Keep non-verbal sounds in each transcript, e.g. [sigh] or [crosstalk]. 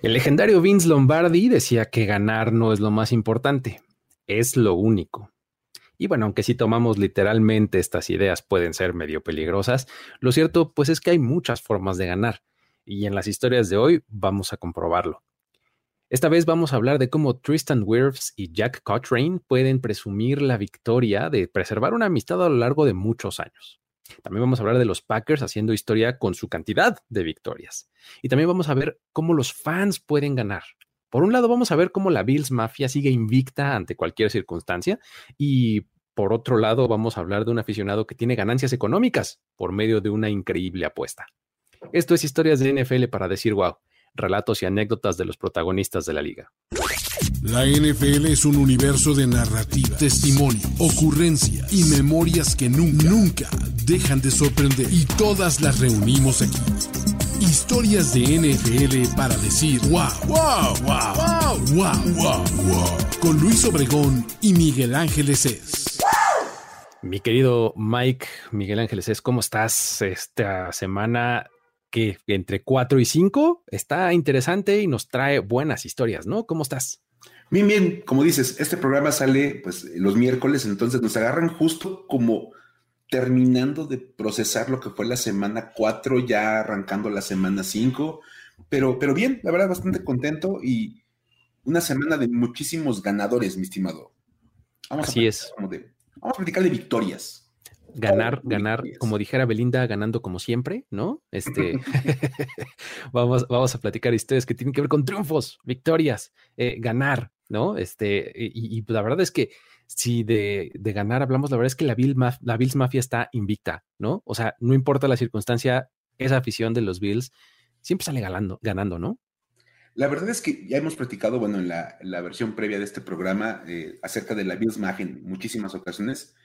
El legendario Vince Lombardi decía que ganar no es lo más importante, es lo único. Y bueno, aunque si tomamos literalmente estas ideas pueden ser medio peligrosas, lo cierto pues es que hay muchas formas de ganar. Y en las historias de hoy vamos a comprobarlo. Esta vez vamos a hablar de cómo Tristan Wirfs y Jack Cochrane pueden presumir la victoria de preservar una amistad a lo largo de muchos años. También vamos a hablar de los Packers haciendo historia con su cantidad de victorias. Y también vamos a ver cómo los fans pueden ganar. Por un lado, vamos a ver cómo la Bills Mafia sigue invicta ante cualquier circunstancia. Y por otro lado, vamos a hablar de un aficionado que tiene ganancias económicas por medio de una increíble apuesta. Esto es historias de NFL para decir wow, relatos y anécdotas de los protagonistas de la liga. La NFL es un universo de narrativa, testimonio, ocurrencia y memorias que nunca, nunca dejan de sorprender. Y todas las reunimos aquí. Historias de NFL para decir wow, wow, wow, wow, wow, wow, wow. Con Luis Obregón y Miguel Ángeles es. Mi querido Mike, Miguel Ángeles es, ¿cómo estás esta semana? Que entre 4 y 5 está interesante y nos trae buenas historias, ¿no? ¿Cómo estás? Bien, bien, como dices, este programa sale pues los miércoles, entonces nos agarran justo como terminando de procesar lo que fue la semana 4, ya arrancando la semana 5, pero, pero bien, la verdad, bastante contento y una semana de muchísimos ganadores, mi estimado. Vamos Así es. vamos a platicar de victorias. Ganar, ganar, como dijera Belinda, ganando como siempre, ¿no? Este, [laughs] [laughs] vamos, vamos a platicar historias que tienen que ver con triunfos, victorias, eh, ganar, ¿no? Este, y, la verdad es que si de, ganar hablamos, la verdad es que la, la Bills Mafia está invicta, ¿no? O sea, no importa la circunstancia, esa afición de los Bills siempre sale ganando, ganando ¿no? La verdad es que ya hemos platicado, bueno, en la, versión previa de este programa eh, acerca de la Bills Mafia en muchísimas ocasiones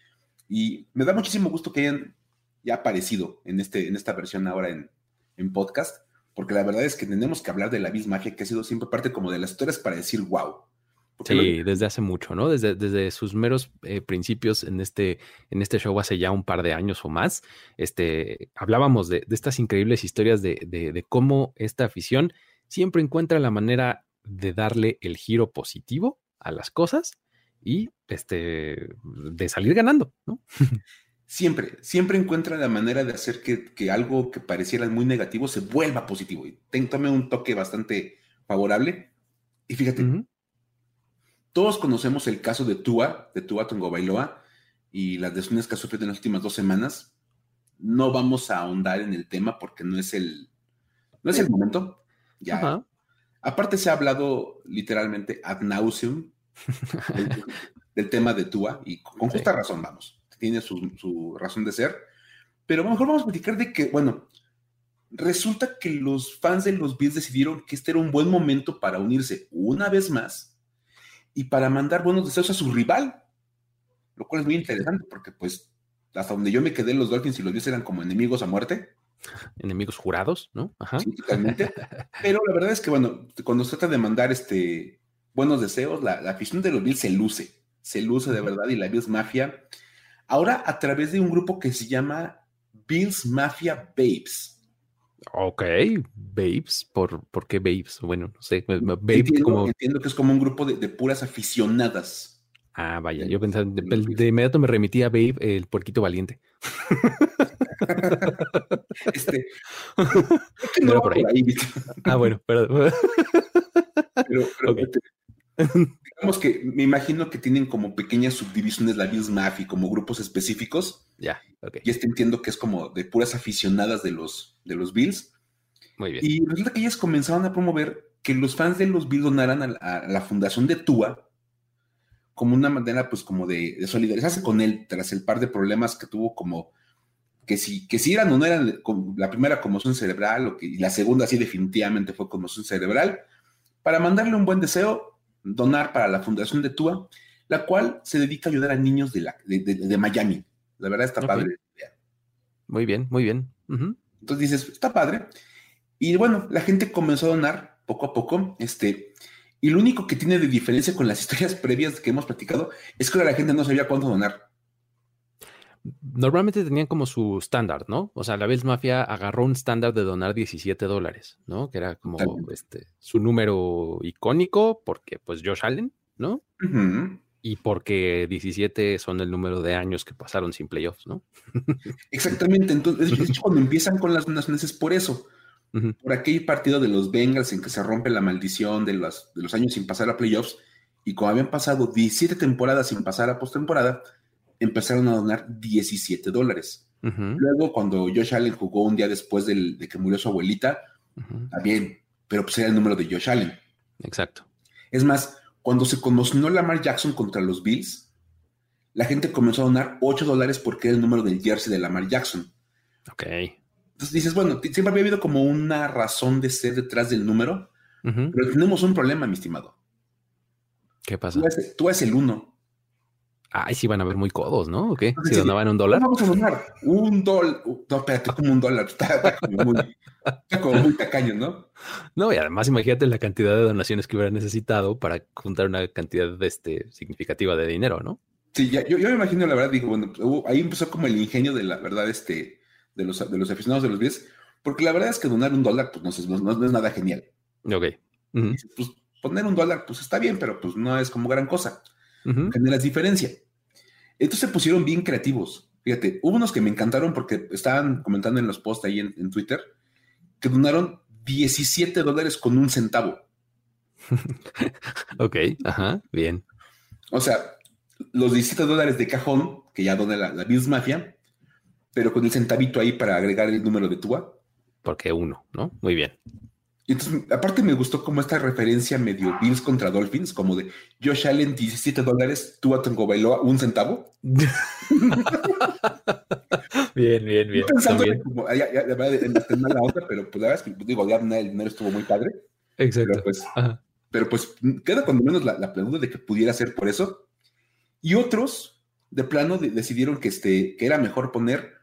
y me da muchísimo gusto que hayan ya aparecido en, este, en esta versión ahora en, en podcast, porque la verdad es que tenemos que hablar de la Bills Mafia, que ha sido siempre parte como de las historias para decir wow sí, desde hace mucho, ¿no? Desde, desde sus meros eh, principios en este, en este show hace ya un par de años o más, este, hablábamos de, estas increíbles historias de, de, cómo esta afición siempre encuentra la manera de darle el giro positivo a las cosas y este, de salir ganando, ¿no? [laughs] Siempre, siempre encuentra la manera de hacer que, algo que pareciera muy negativo se vuelva positivo y tome un toque bastante favorable. Y fíjate, todos conocemos el caso de Tua, de Tua Tongo Bailoa, y las lesiones que ha sufrido en las últimas dos semanas. No vamos a ahondar en el tema porque no es el, no es el momento. Ya. Aparte se ha hablado literalmente ad nauseum [laughs] del, tema de Tua y con justa razón, vamos. Tiene su, razón de ser. Pero a lo mejor vamos a platicar de que, bueno, resulta que los fans de los Bills decidieron que este era un buen momento para unirse una vez más y para mandar buenos deseos a su rival, lo cual es muy interesante porque pues hasta donde yo me quedé los Dolphins y los Bills eran como enemigos a muerte. Enemigos jurados, ¿no? Ajá. Sí, totalmente. [laughs] Pero la verdad es que, bueno, cuando se trata de mandar este, buenos deseos, la, afición de los Bills se luce, se luce de verdad y la Bills Mafia. Ahora a través de un grupo que se llama Bills Mafia Babes. Ok, Babes, ¿por, ¿por qué Babes? Bueno, no sé, entiendo, como... entiendo que es como un grupo de, puras aficionadas. Ah, vaya, yo pensaba, de, inmediato me remití a Babe, el puerquito valiente. [laughs] este, [laughs] no por ahí. ah, bueno, perdón. [laughs] pero, pero digamos que me imagino que tienen como pequeñas subdivisiones la Bills Mafia, como grupos específicos. Ya, ok. Y este entiendo que es como de puras aficionadas de los, de los Bills. Muy bien. Y resulta que ellas comenzaron a promover que los fans de los Bills donaran a, la fundación de Tua como una manera, pues, como de, solidarizarse con él tras el par de problemas que tuvo, como que si, que si eran o no eran la primera conmoción cerebral, o que, y la segunda sí definitivamente fue conmoción cerebral, para mandarle un buen deseo donar para la Fundación de Tua, la cual se dedica a ayudar a niños de, la, de, Miami. La verdad está padre. Muy bien, muy bien. Entonces dices, está padre. Y bueno, la gente comenzó a donar poco a poco. Este, y lo único que tiene de diferencia con las [laughs] historias previas que hemos platicado es que la gente no sabía cuánto donar. Normalmente tenían como su estándar, ¿no? O sea, la Bills Mafia agarró un estándar de donar 17 dólares, ¿no? Que era como este, su número icónico, porque pues Josh Allen, ¿no? Y porque 17 son el número de años que pasaron sin playoffs, ¿no? [laughs] Exactamente. Entonces, cuando empiezan con las donaciones es por eso. Por aquel partido de los Bengals en que se rompe la maldición de los, de los años sin pasar a playoffs, y como habían pasado 17 temporadas sin pasar a postemporada, empezaron a donar 17 dólares. Luego, cuando Josh Allen jugó un día después de que murió su abuelita, también, pero pues era el número de Josh Allen. Exacto. Es más, cuando se conoció Lamar Jackson contra los Bills, la gente comenzó a donar 8 dólares porque era el número del jersey de Lamar Jackson. Ok. Entonces dices, bueno, siempre había habido como una razón de ser detrás del número, pero tenemos un problema, mi estimado. ¿Qué pasa? Tú eres, el uno. Ay, sí van a ver muy codos, ¿no? ¿O qué? Si donaban un dólar. Vamos a donar un dólar. No, espérate, como un dólar. Está, como, muy, está como muy tacaño, ¿no? No, y además imagínate la cantidad de donaciones que hubiera necesitado para juntar una cantidad de este, significativa de dinero, ¿no? Sí, ya, yo, yo, me imagino, la verdad, digo, bueno, ahí empezó como el ingenio de la verdad, este, de los, de los aficionados de los Bills, porque la verdad es que donar un dólar, pues no es, no, es nada genial. Ok. Pues poner un dólar, pues está bien, pero pues no es como gran cosa. Generas diferencia. Entonces se pusieron bien creativos. Fíjate, hubo unos que me encantaron porque estaban comentando en los posts ahí en, Twitter que donaron 17 dólares con un centavo. [laughs] ok, ajá, bien. O sea, los 17 dólares de cajón que ya dona la, la Bills Mafia, pero con el centavito ahí para agregar el número de Tua. Porque uno, ¿no? Muy bien. Y entonces, aparte me gustó como esta referencia medio Bills contra Dolphins, como de Josh Allen 17 dólares, tú a Tango Bailoa un centavo. [laughs] bien, bien, bien. Pensando como, ya, ya, ya, en la otra, pero pues la verdad es que pues, digo, ya el dinero estuvo muy padre. Exacto. Pero pues, pero pues queda cuando menos la, la, pregunta de que pudiera ser por eso. Y otros, de plano, decidieron que, este, que era mejor poner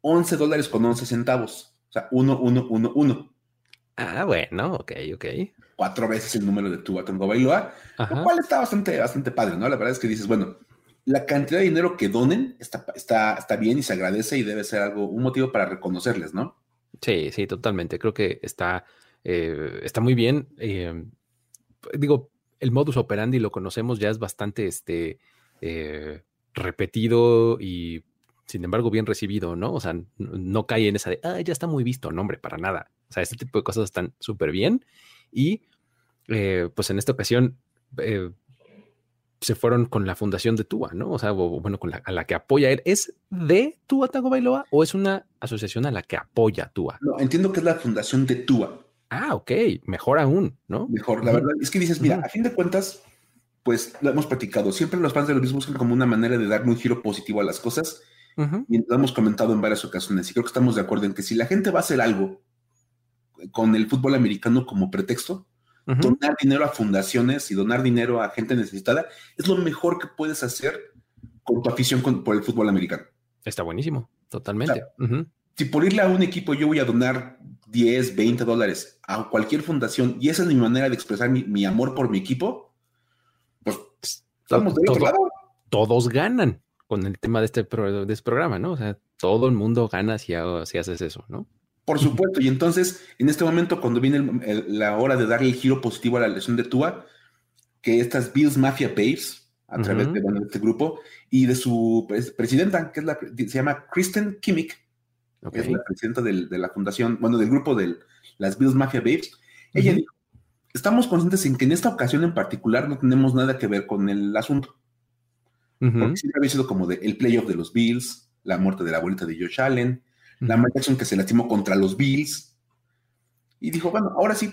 11 dólares con 11 centavos. O sea, 1, 1, 1, 1. Ah, bueno, ok, ok. Cuatro veces el número de tu Tongo Bailoa, lo cual está bastante, bastante padre, ¿no? La verdad es que dices, bueno, la cantidad de dinero que donen está, está, está bien y se agradece y debe ser algo, un motivo para reconocerles, ¿no? Sí, sí, totalmente. Creo que está, eh, está muy bien. Eh, digo, el modus operandi lo conocemos, ya es bastante este, eh, repetido y sin embargo bien recibido, ¿no? O sea, no, cae en esa de, ah, ya está muy visto, no, hombre, para nada. O sea, este tipo de cosas están súper bien. Y eh, pues en esta ocasión eh, se fueron con la fundación de Tua, ¿no? O sea, bueno, con la, a la que apoya él. ¿Es de Tua Bailoa o es una asociación a la que apoya Tua? No, entiendo que es la fundación de Tua. Ah, ok, mejor aún, ¿no? Mejor, la verdad es que dices, mira, a fin de cuentas, pues lo hemos platicado. Siempre los fans de los mismos buscan como una manera de darle un giro positivo a las cosas. Y lo hemos comentado en varias ocasiones. Y creo que estamos de acuerdo en que si la gente va a hacer algo con el fútbol americano como pretexto, donar dinero a fundaciones y donar dinero a gente necesitada es lo mejor que puedes hacer con tu afición por el fútbol americano. Está buenísimo, totalmente. Si por irle a un equipo yo voy a donar 10, 20 dólares a cualquier fundación y esa es mi manera de expresar mi, amor por mi equipo, pues estamos de otro lado. Todos ganan con el tema de este, de este programa, ¿no? O sea, todo el mundo gana si, si haces eso, ¿no? Por supuesto, y entonces en este momento cuando viene la hora de darle el giro positivo a la lesión de Tua, que estas Bills Mafia Babes, a través de, este grupo, y de su presidenta, que es la, se llama Kristen Kimmich, que es la presidenta de la fundación, bueno, del grupo de las Bills Mafia Babes, ella dijo, estamos conscientes en que en esta ocasión en particular no tenemos nada que ver con el asunto. Porque siempre había sido como de el playoff de los Bills, la muerte de la abuelita de Josh Allen, la Lamar Jackson que se lastimó contra los Bills. Y dijo, bueno, ahora sí.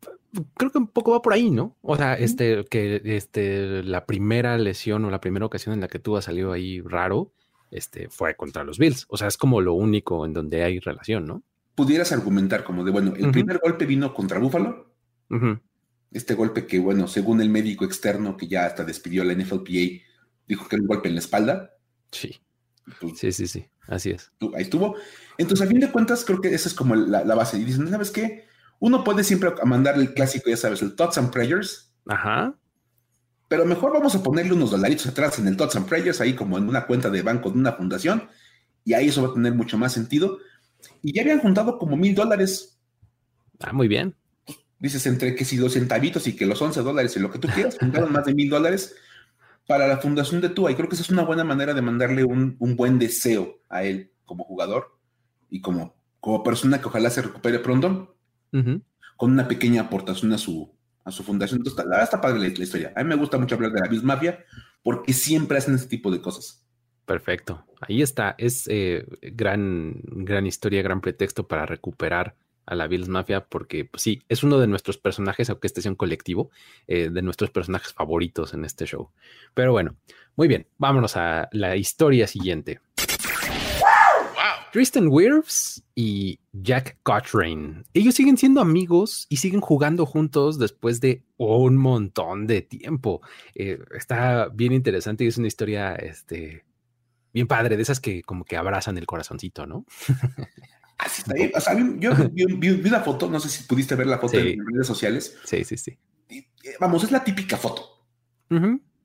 Pues, creo que un poco va por ahí, ¿no? O sea, este, que este, la primera lesión o la primera ocasión en la que tú has salido ahí raro, este, fue contra los Bills. O sea, es como lo único en donde hay relación, ¿no? Pudieras argumentar como de, bueno, el primer golpe vino contra Buffalo. Este golpe que, bueno, según el médico externo que ya hasta despidió a la NFLPA, dijo que era un golpe en la espalda. Sí. Pues, sí, sí, sí. Así es. Ahí estuvo. Entonces, a fin de cuentas, creo que esa es como la, base. Y dicen, ¿sabes qué? Uno puede siempre mandar el clásico, ya sabes, el Thoughts and Prayers. Ajá. pero mejor vamos a ponerle unos dolaritos atrás en el Tots and Prayers, ahí como en una cuenta de banco de una fundación, y ahí eso va a tener mucho más sentido. Y ya habían juntado como mil dólares. Ah, muy bien. Dices entre que si dos centavitos y que los 11 dólares y lo que tú quieras, juntaron [laughs] más de mil dólares para la fundación de Tua. Y creo que esa es una buena manera de mandarle un, buen deseo a él como jugador y como, como persona que ojalá se recupere pronto, con una pequeña aportación a su, a su fundación. Entonces, la está padre la, historia. A mí me gusta mucho hablar de la Bills Mafia porque siempre hacen ese tipo de cosas. Perfecto. Ahí está. Es eh, gran, gran historia, gran pretexto para recuperar a la Bills Mafia porque pues, sí, es uno de nuestros personajes, aunque este sea un colectivo, eh, de nuestros personajes favoritos en este show. Pero bueno, muy bien, vámonos a la historia siguiente. Tristan Wirfs y Jack Cochrane. Ellos siguen siendo amigos y siguen jugando juntos después de un montón de tiempo. Eh, está bien interesante y es una historia este, bien padre, de esas que como que abrazan el corazoncito, ¿no? [laughs] Así está yo vi, una foto, no sé si pudiste ver la foto en redes sociales. Sí, sí, sí. Eh, vamos, es la típica foto.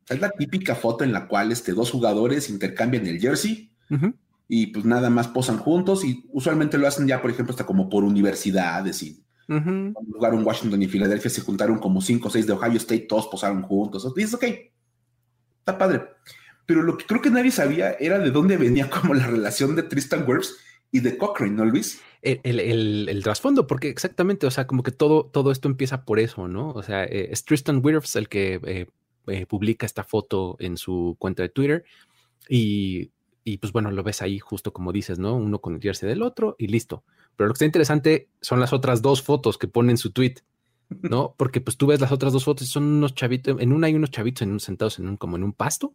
Es la típica foto en la cual este, dos jugadores intercambian el jersey y pues nada más posan juntos y usualmente lo hacen ya, por ejemplo, hasta como por universidades y cuando jugaron Washington y Filadelfia se juntaron como cinco o seis de Ohio State, todos posaron juntos. Y dices, ok, está padre. Pero lo que creo que nadie sabía era de dónde venía [laughs] como la relación de Tristan Wirfs y de Cochrane, ¿no, Luis? El, trasfondo, porque exactamente, o sea, como que todo, todo esto empieza por eso, ¿no? O sea, eh, es Tristan Wirfs el que eh, eh, publica esta foto en su cuenta de Twitter y y pues bueno, lo ves ahí justo como dices, ¿no? Uno con el jersey del otro y listo. Pero lo que está interesante son las otras dos fotos que pone en su tweet, ¿no? [laughs] Porque pues tú ves las otras dos fotos y son unos chavitos, en una hay unos chavitos en un, sentados en un, como en un pasto.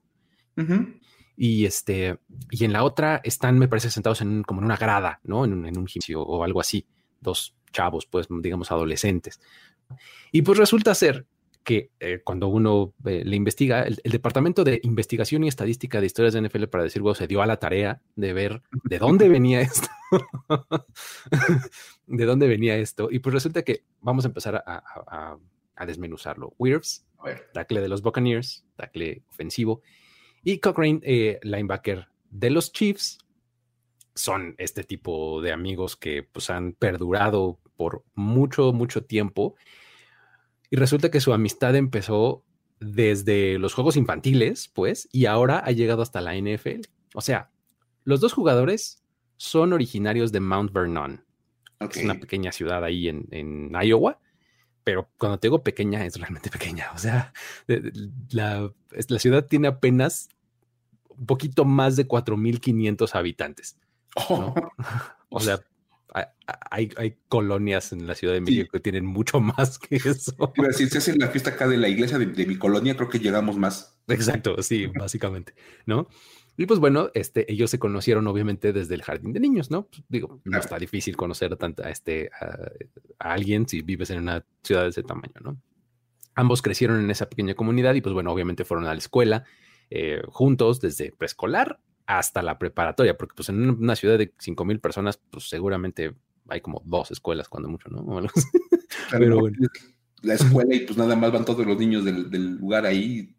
Y este, y en la otra están, me parece, sentados en como en una grada, ¿no? En, en un gimnasio o algo así. Dos chavos, pues, digamos, adolescentes. Y pues resulta ser que eh, cuando uno eh, le investiga, el, Departamento de Investigación y Estadística de Historias de NFL, para decir, se dio a la tarea de ver de dónde [laughs] venía esto. [laughs] de dónde venía esto. Y pues resulta que vamos a empezar a, desmenuzarlo. Wirfs, tackle de los Buccaneers, tackle ofensivo, y Cochrane, eh, linebacker de los Chiefs, son este tipo de amigos que pues han perdurado por mucho, mucho tiempo y resulta que su amistad empezó desde los juegos infantiles, pues, y ahora ha llegado hasta la NFL. O sea, los dos jugadores son originarios de Mount Vernon. Es una pequeña ciudad ahí en, Iowa, pero cuando te digo pequeña, es realmente pequeña. O sea, la, la ciudad tiene apenas un poquito más de 4.500 habitantes. Oh. [laughs] O sea, hay, colonias en la Ciudad de México que tienen mucho [laughs] más que eso. Si se hace la fiesta acá de la iglesia de, mi colonia, creo que llegamos más. Exacto, sí, básicamente, ¿no? Y pues bueno, este, ellos se conocieron obviamente desde el jardín de niños, ¿no? Pues, digo, no está difícil conocer a, este, a, alguien si vives en una ciudad de ese tamaño, ¿no? Ambos crecieron en esa pequeña comunidad y pues bueno, obviamente fueron a la escuela eh, juntos desde preescolar hasta la preparatoria, porque pues en una ciudad de 5 mil personas, pues seguramente hay como dos escuelas cuando mucho, ¿no? Pero bueno. La escuela y pues nada más van todos los niños del, lugar ahí.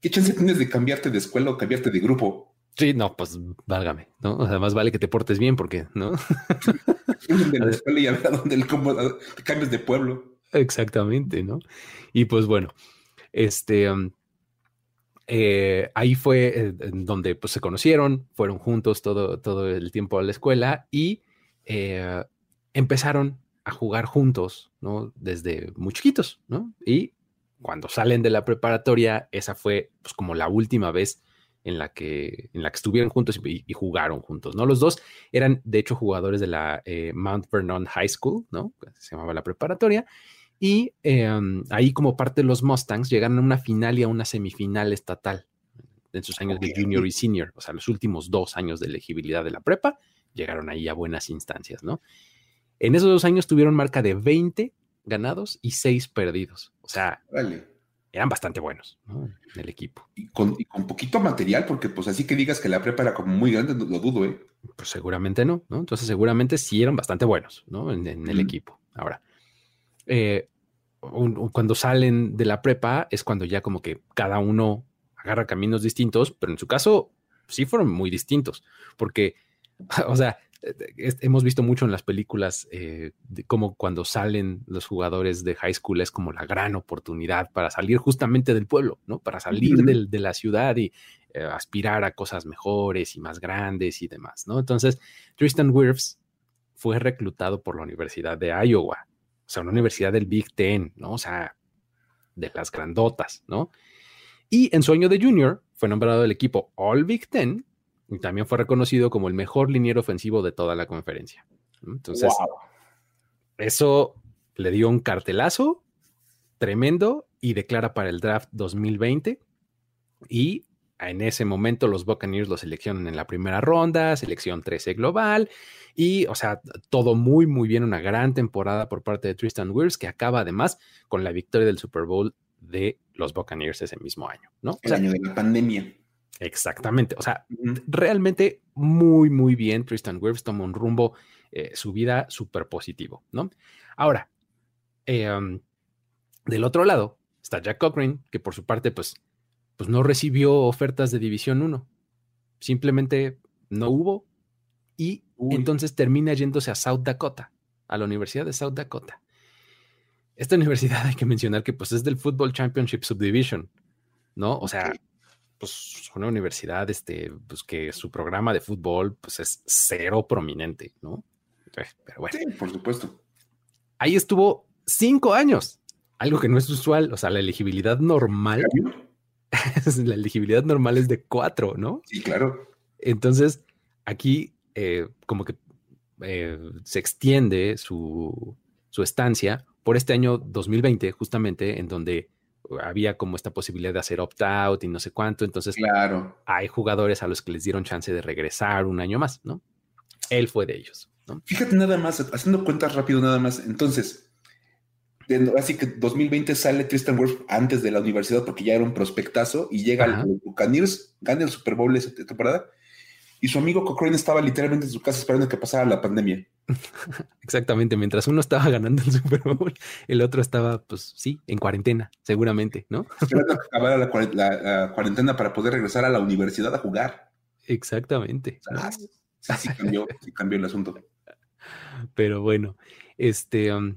¿Qué chance tienes de cambiarte de escuela o cambiarte de grupo? Sí, no, pues válgame, ¿no? O sea, más vale que te portes bien porque, ¿no? [laughs] de la [laughs] escuela y a ver a dónde te cambias de pueblo. Exactamente, ¿no? Y pues bueno, este, um, eh, ahí fue eh, donde pues, se conocieron, fueron juntos todo, todo el tiempo a la escuela y eh, empezaron a jugar juntos, ¿no? Desde muy chiquitos, ¿no? Y cuando salen de la preparatoria, esa fue pues como la última vez en la que, en la que estuvieron juntos y, jugaron juntos, ¿no? Los dos eran, de hecho, jugadores de la Mount Vernon High School, ¿no? Se llamaba la preparatoria, y em, ahí como parte de los Mustangs llegaron a una final y a una semifinal estatal en sus años de junior y senior, o sea, los últimos dos años de elegibilidad de la prepa, llegaron ahí a buenas instancias, ¿no? En esos dos años tuvieron marca de 20 ganados y 6 perdidos. O sea, eran bastante buenos ¿no? en el equipo. Y con, poquito material, porque pues así que digas que la prepa era como muy grande, lo dudo, ¿eh? Pues seguramente no, ¿no? Entonces seguramente sí eran bastante buenos, ¿no? En, el equipo. Ahora, eh, cuando salen de la prepa es cuando ya como que cada uno agarra caminos distintos, pero en su caso sí fueron muy distintos, porque, [laughs] o sea, hemos visto mucho en las películas eh, como cuando salen los jugadores de high school es como la gran oportunidad para salir justamente del pueblo, ¿no? Para salir de la ciudad y eh, aspirar a cosas mejores y más grandes y demás, ¿no? Entonces, Tristan Wirfs fue reclutado por la Universidad de Iowa, o sea, una universidad del Big Ten, ¿no? O sea, de las grandotas, ¿no? Y en su año de junior fue nombrado el equipo All Big Ten y también fue reconocido como el mejor liniero ofensivo de toda la conferencia. Entonces, eso le dio un cartelazo tremendo y declara para el draft 2020 y en ese momento los Buccaneers lo seleccionan en la primera ronda, selección 13 global y, o sea, todo muy, muy bien, una gran temporada por parte de Tristan Wirfs que acaba además con la victoria del Super Bowl de los Buccaneers ese mismo año, ¿no? El año de la pandemia. Exactamente, o sea, realmente muy, muy bien Tristan Wirfs tomó un rumbo, eh, su vida súper positivo, ¿no? Ahora, em, del otro lado está Jack Cochran, que por su parte, pues, pues no recibió ofertas de División 1. Simplemente no hubo y entonces termina yéndose a South Dakota, a la Universidad de South Dakota. Esta [laughs] universidad hay que mencionar que pues es del Football Championship Subdivision, ¿no? O sea, pues una universidad este, pues, que su programa de fútbol pues es cero prominente, ¿no? Pero bueno. Sí, por supuesto. Ahí estuvo cinco años, algo que no es usual, o sea, la elegibilidad normal [laughs] la elegibilidad normal es de cuatro, ¿no? Sí, claro. Entonces, aquí eh, como que eh, se extiende su, estancia por este año 2020, justamente, en donde había como esta posibilidad de hacer opt-out y no sé cuánto. Entonces, claro. hay jugadores a los que les dieron chance de regresar un año más, ¿no? Él fue de ellos. ¿no? Fíjate nada más, haciendo cuentas rápido nada más. Entonces, así que 2020 sale Tristan Wirfs antes de la universidad porque ya era un prospectazo y llega al Buccaneers, gana el Super Bowl esa temporada y su amigo Cochrane estaba literalmente en su casa esperando que pasara la pandemia. [laughs] Exactamente, mientras uno estaba ganando el Super Bowl, el otro estaba, pues sí, en cuarentena, seguramente, ¿no? Esperando que acabara la, cuarentena para poder regresar a la universidad a jugar. Exactamente. sí, sí cambió, sí cambió el asunto. Pero bueno, este... Um,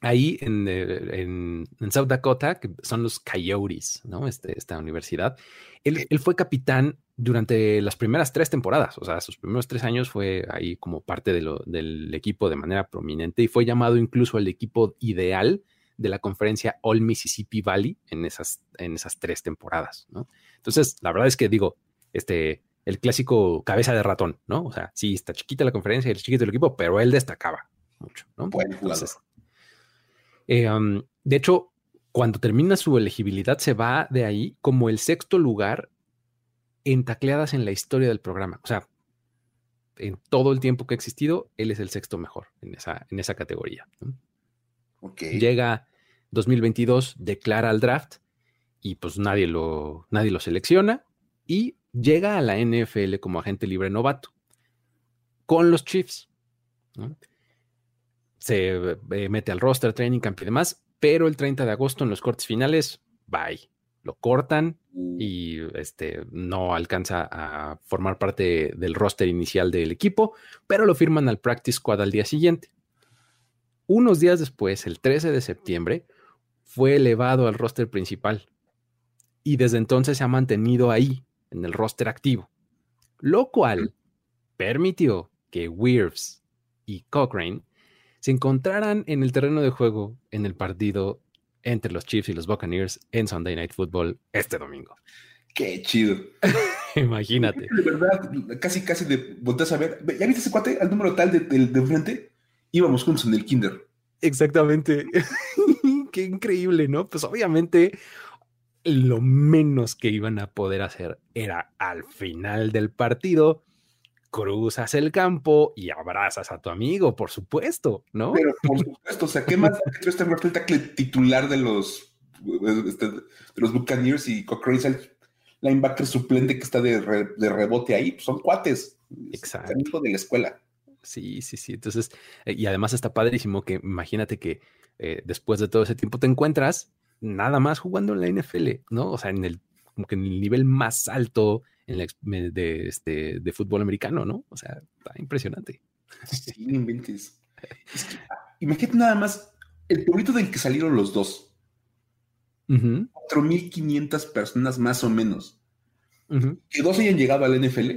ahí eh, en, South Dakota, que son los Coyotes, ¿no? Este, esta universidad. Él, fue capitán durante las primeras tres temporadas, o sea, sus primeros tres años fue ahí como parte del equipo de manera prominente y fue llamado incluso el equipo ideal de la conferencia All Mississippi Valley en esas, en esas tres temporadas, ¿no? Entonces, la verdad es que digo, este, el clásico cabeza de ratón, ¿no? O sea, sí, está chiquita la conferencia y el chiquito el equipo, pero él destacaba mucho, ¿no? Buen eh, de hecho, cuando termina su elegibilidad, se va de ahí como el sexto lugar en tacleadas en la historia del programa. O sea, en todo el tiempo que ha existido, él es el sexto mejor en esa, en esa categoría. Llega 2022, declara al draft y pues nadie lo, nadie lo selecciona y llega a la NFL como agente libre novato con los Chiefs se eh, mete al roster, training camp y demás, pero el 30 de agosto en los cortes finales, bye. Lo cortan uh. y este, no alcanza a formar parte del roster inicial del equipo, pero lo firman al practice squad al día siguiente. Unos días después, el 13 de septiembre, fue elevado al roster principal y desde entonces se ha mantenido ahí, en el roster activo, lo cual permitió que Wirfs y Cochrane se encontraran en el terreno de juego en el partido entre los Chiefs y los Buccaneers en Sunday Night Football este domingo. Qué chido. [laughs] Imagínate. De verdad, casi, casi de volteas a ver. ¿Ya viste ese cuate al número tal de, de, frente? Íbamos juntos en el kinder. Exactamente. [laughs] Qué increíble, ¿no? Pues obviamente lo menos que iban a poder hacer era al final del partido cruzas el campo y abrazas a tu amigo, por supuesto, ¿no? Pero por supuesto, o sea, ¿qué más Tristan Wirfs el titular de los, este, de los Buccaneers y Cochrane es el linebacker suplente que está de, rebote ahí? Pues son cuates. Exacto. Amigo de la escuela. Sí, sí, sí. Entonces, eh, y además está padrísimo que imagínate que eh, después de todo ese tiempo te encuentras nada más jugando en la NFL, ¿no? O sea, en el, como que en el nivel más alto en la, de, este, de fútbol americano, ¿no? O sea, está impresionante. Sí, inventes. imagínate nada más el pueblito del que salieron los dos. 4.500 personas más o menos. Que dos hayan llegado al NFL.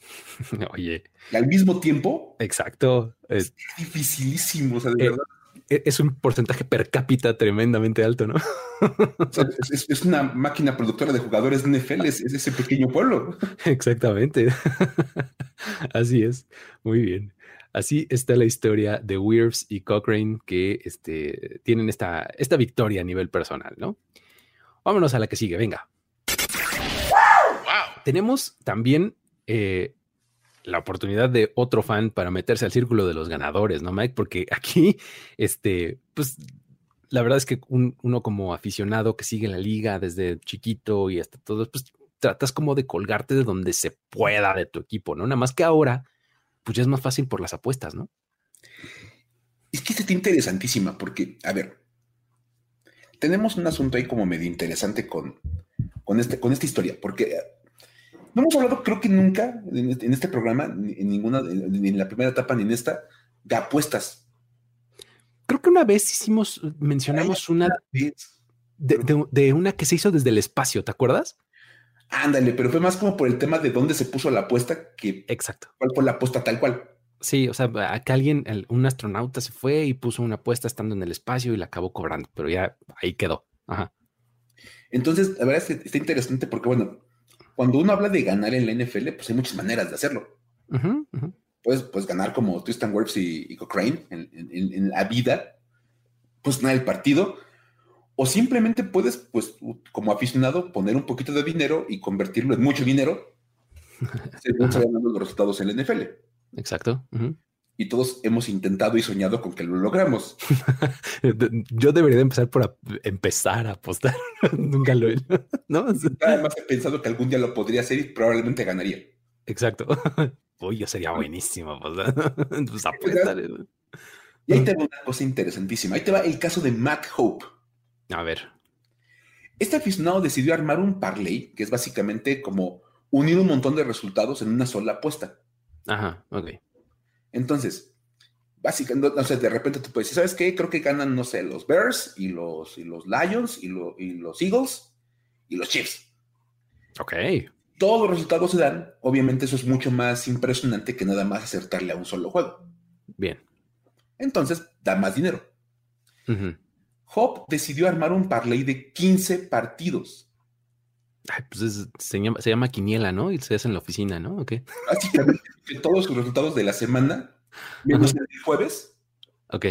[laughs] Oye. Y al mismo tiempo. Exacto. Es, dificilísimo, o sea, de eh, verdad. E, es un porcentaje per cápita tremendamente alto, ¿no? [laughs] es, una máquina productora de jugadores de NFL, es, ese pequeño pueblo. Exactamente. [laughs] Así es. Muy bien. Así está la historia de Wirfs y Cochrane que este, tienen esta, esta victoria a nivel personal, ¿no? Vámonos a la que sigue, venga. Tenemos también eh, la oportunidad de otro fan para meterse al círculo de los ganadores, ¿no, Mike? Porque [laughs] aquí, este, pues la verdad es que uno como aficionado que sigue la liga desde chiquito y hasta todo, pues tratas como de colgarte de donde se pueda de tu equipo, ¿no? Nada más que ahora, pues ya es más fácil por las apuestas, ¿no? Es que está interesantísima porque, a ver, tenemos un asunto ahí como medio interesante con, con, este, con esta historia, porque no hemos hablado, creo que nunca en este programa, en ninguna, ni en la primera etapa ni en esta, de apuestas. Creo que una vez hicimos, mencionamos una de, una que se hizo desde el espacio, ¿te acuerdas? Ándale, pero fue más como por el tema de dónde se puso la apuesta que. Exacto. ¿Cuál fue la apuesta tal cual? Sí, o sea, acá alguien, un astronauta se fue y puso una apuesta estando en el espacio y la acabó cobrando, pero ya ahí quedó. Ajá. Entonces, la verdad es que está interesante porque, bueno, cuando uno habla de ganar en la NFL, pues hay muchas maneras de hacerlo. Puedes, ganar como Tristan Wirfs y, Cochrane en, la vida, pues ganar el partido, o simplemente puedes, pues, como aficionado, poner un poquito de dinero y convertirlo en mucho dinero [laughs] según se ganando los resultados en la NFL. Exacto. Y todos hemos intentado y soñado con que lo logramos. [laughs] Yo debería empezar por empezar a apostar. [laughs] Nunca lo he. ¿no? Además he pensado que algún día lo podría hacer y probablemente ganaría. Exacto. [laughs] Uy, yo sería buenísimo. Pues, pues apostar. Y ahí te va una cosa interesantísima. Ahí te va el caso de Mac Hope. A ver. Este aficionado decidió armar un parlay, que es básicamente como unir un montón de resultados en una sola apuesta. Ajá, ok. Entonces, básicamente, no sé, de repente tú puedes decir, ¿sabes qué? Creo que ganan, no sé, los Bears y los, y los Lions y, y los Eagles y los Chiefs. Ok. Todos los resultados se dan. Obviamente eso es mucho más impresionante que nada más acertarle a un solo juego. Bien. Entonces, da más dinero. Hop decidió armar un parlay de 15 partidos. Ay, pues se, llama, quiniela, ¿no? Y se hace en la oficina, ¿no? ¿O Básicamente, todos los resultados de la semana, menos el jueves. Ok.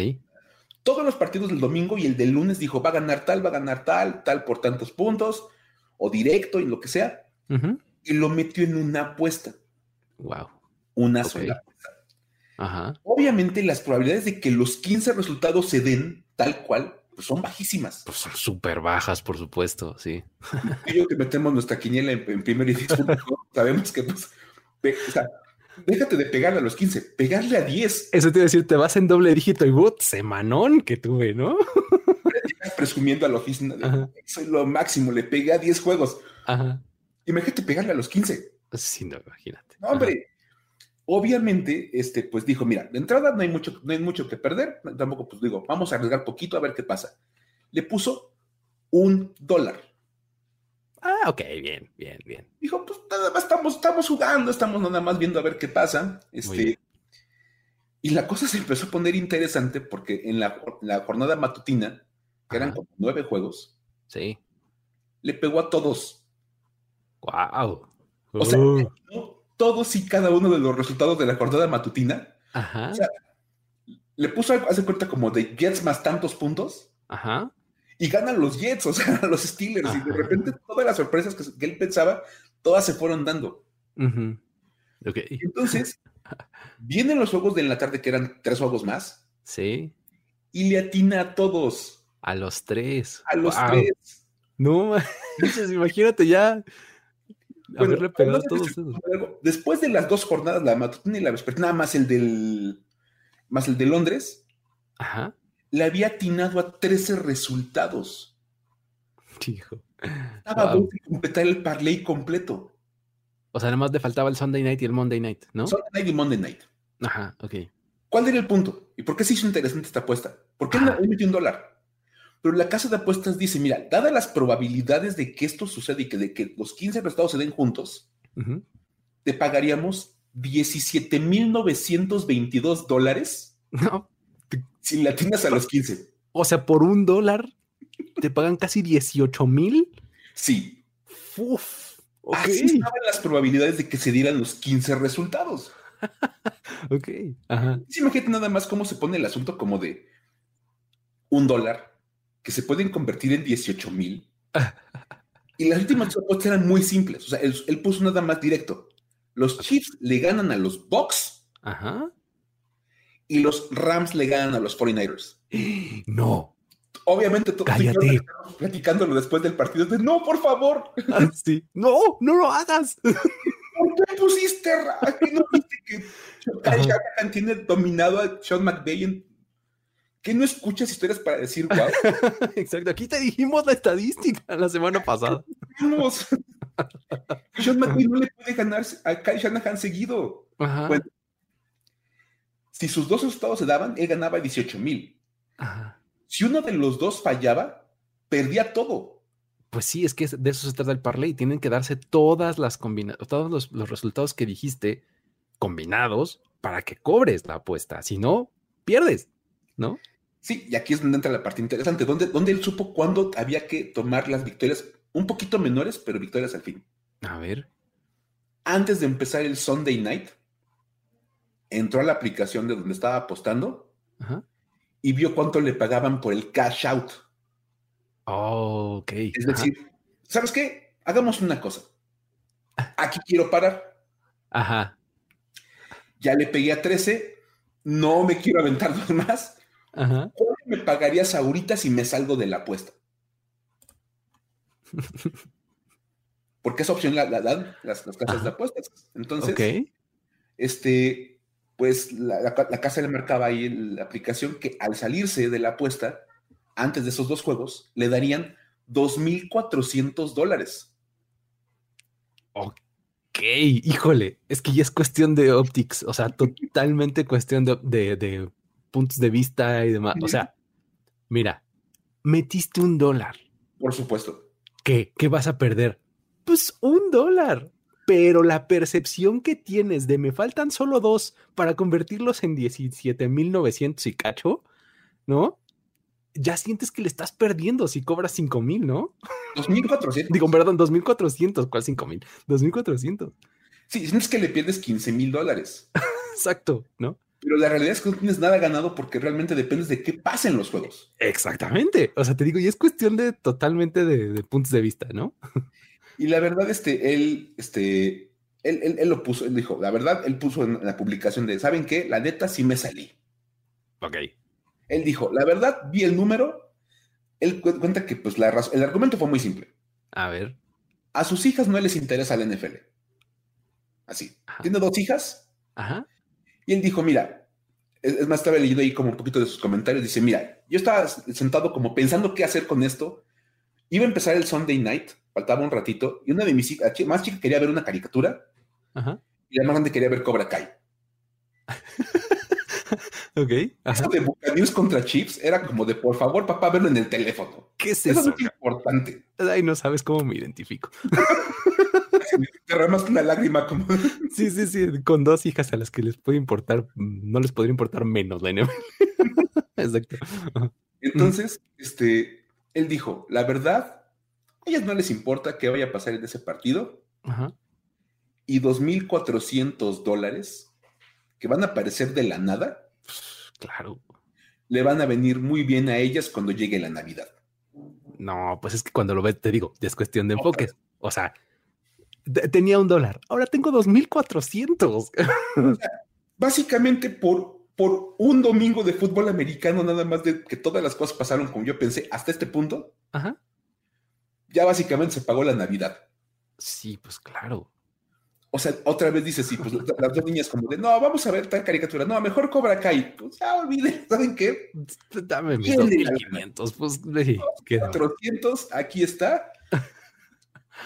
Todos los partidos del domingo y el del lunes dijo, va a ganar tal, va a ganar tal, tal por tantos puntos, o directo y lo que sea. Y lo metió en una apuesta. Wow. Una sola apuesta. Ajá. Obviamente las probabilidades de que los 15 resultados se den tal cual pues son bajísimas. Pues son súper bajas, por supuesto, sí. Y [laughs] yo que metemos nuestra quiniela en, primer y [laughs] sabemos que, pues, o sea, déjate de pegarle a los 15, pegarle a 10. Eso te iba a decir, te vas en doble dígito y but, semanón que tuve, ¿no? [laughs] presumiendo a la oficina, de, soy lo máximo, le pegué a 10 juegos. Ajá. Imagínate pegarle a los 15. Sí, no, imagínate. No, hombre, Obviamente, este, pues dijo, mira, de entrada no hay mucho, no hay mucho que perder, tampoco, pues digo, vamos a arriesgar poquito a ver qué pasa. Le puso un dólar. Ah, ok, bien, bien, bien. Dijo, pues nada más estamos, estamos jugando, estamos nada más viendo a ver qué pasa. Este, y la cosa se empezó a poner interesante porque en la, jornada matutina, que eran como nueve juegos, sí. le pegó a todos. Wow. O sea, uh todos y cada uno de los resultados de la jornada matutina. Ajá. O sea, le puso, hace cuenta como de Jets más tantos puntos. Ajá. Y ganan los Jets, [laughs] o sea, los Steelers. Y de repente todas las sorpresas que, él pensaba, todas se fueron dando. Entonces, [laughs] vienen los juegos de la tarde, que eran tres juegos más. Sí. Y le atina a todos. A los tres. A los tres. No, imagínate ya Después de las dos jornadas, la matutina y la vespertina, nada más el del más el de Londres, Ajá. le había atinado a 13 resultados. Hijo. Estaba a completar el parlay completo. O sea, además le faltaba el Sunday night y el Monday night, ¿no? Sunday night y Monday night. Ajá, ok. ¿Cuál era el punto? ¿Y por qué se hizo interesante esta apuesta? ¿Por qué él metió un dólar? Pero la casa de apuestas dice, mira, dadas las probabilidades de que esto suceda y que, de que los 15 resultados se den juntos, te pagaríamos 17.922 dólares no. si latinas a los 15. O sea, por un dólar te pagan casi 18 mil. Sí. Uf, Así estaban las probabilidades de que se dieran los 15 resultados. [laughs] ok. Ajá. imagínate nada más cómo se pone el asunto como de un dólar que se pueden convertir en 18 mil. [laughs] y las últimas apuestas eran muy simples. O sea, él, puso nada más directo. Los Chiefs le ganan a los Bucks. Ajá. Y los Rams le ganan a los 49ers. [gasps] No. Obviamente, Cállate. platicándolo después del partido. De, no, por favor. [laughs] Ah, sí. No, no lo hagas. [laughs] ¿Por qué pusiste ¿Qué no viste que Shanahan tiene dominado a Sean McVay ¿Qué no escuchas historias para decir wow? [laughs] Exacto, aquí te dijimos la estadística la semana [laughs] pasada. [laughs] Sean McVay no le puede ganar a Kyle Shanahan seguido. Bueno, si sus dos resultados se daban, él ganaba 18 mil. Si uno de los dos fallaba, perdía todo. Pues sí, es que de eso se trata el parlay. Tienen que darse todas las combinaciones, todos los, los, resultados que dijiste combinados para que cobres la apuesta. Si no, pierdes, ¿no? Sí, y aquí es donde entra la parte interesante, donde, donde él supo cuándo había que tomar las victorias un poquito menores, pero victorias al fin. A ver. Antes de empezar el Sunday night, entró a la aplicación de donde estaba apostando y vio cuánto le pagaban por el cash out. Oh, ok. Es decir, ¿sabes qué? Hagamos una cosa. Aquí quiero parar. Ajá. Ya le pegué a 13, no me quiero aventar dos más. Ajá. ¿Cuánto me pagarías ahorita si me salgo de la apuesta? Porque esa opción la, dan las, casas de apuestas. Entonces, este, pues la, casa le marcaba ahí la aplicación que al salirse de la apuesta, antes de esos dos juegos, le darían 2.400 dólares. Ok, híjole, es que ya es cuestión de optics, o sea, totalmente cuestión de puntos de vista y demás. O sea, mira, metiste un dólar. Por supuesto. ¿Qué? ¿Qué vas a perder? Pues un dólar. Pero la percepción que tienes de me faltan solo dos para convertirlos en 17.900 y cacho, ¿no? Ya sientes que le estás perdiendo si cobras 5.000, ¿no? 2.400. [laughs] Digo, perdón, 2.400. ¿Cuál 5.000? 2.400. Sí, sientes que le pierdes 15.000 dólares. [laughs] Exacto, ¿no? Pero la realidad es que no tienes nada ganado porque realmente dependes de qué pasa en los juegos. Exactamente. O sea, te digo, y es cuestión de totalmente de, puntos de vista, ¿no? Y la verdad, este, él, este, él, él, lo puso, él dijo, la verdad, él puso en la publicación de, ¿saben qué? La neta sí me salí. Ok. Él dijo, la verdad, vi el número. Él cuenta que, pues, la el argumento fue muy simple. A ver. A sus hijas no les interesa la NFL. Así. Tiene dos hijas. Ajá. Y él dijo, mira, es, más, estaba leyendo ahí como un poquito de sus comentarios, dice, mira, yo estaba sentado como pensando qué hacer con esto. Iba a empezar el Sunday night, faltaba un ratito, y una de mis hijas, más chica quería ver una caricatura, y la más grande quería ver Cobra Kai. [laughs] ok. Eso de Buccaneers contra Chips era como de, por favor, papá, verlo en el teléfono. ¿Qué es eso? Eso es importante. Ay, no sabes cómo me identifico. [laughs] [laughs] derramaste una lágrima como... [laughs] Sí, sí, sí, con dos hijas a las que les puede importar, no les podría importar menos la NFL. [laughs] Exacto. Entonces, este, él dijo, la verdad, a ellas no les importa qué vaya a pasar en ese partido. Ajá. Y 2.400 dólares que van a aparecer de la nada. Claro. Le van a venir muy bien a ellas cuando llegue la Navidad. No, pues es que cuando lo ves, te digo, es cuestión de enfoques. O sea, tenía un dólar, ahora tengo 2400. Básicamente por, por un domingo de fútbol americano, nada más de que todas las cosas pasaron como yo pensé hasta este punto. Ajá. Ya básicamente se pagó la Navidad. Sí, pues claro. o sea, otra vez dices, sí, pues las dos niñas como de, no, vamos a ver tal caricatura, no, mejor Cobra Kai. Pues ya olviden, ¿saben qué? Dame mis 2500, pues sí, 400, aquí está.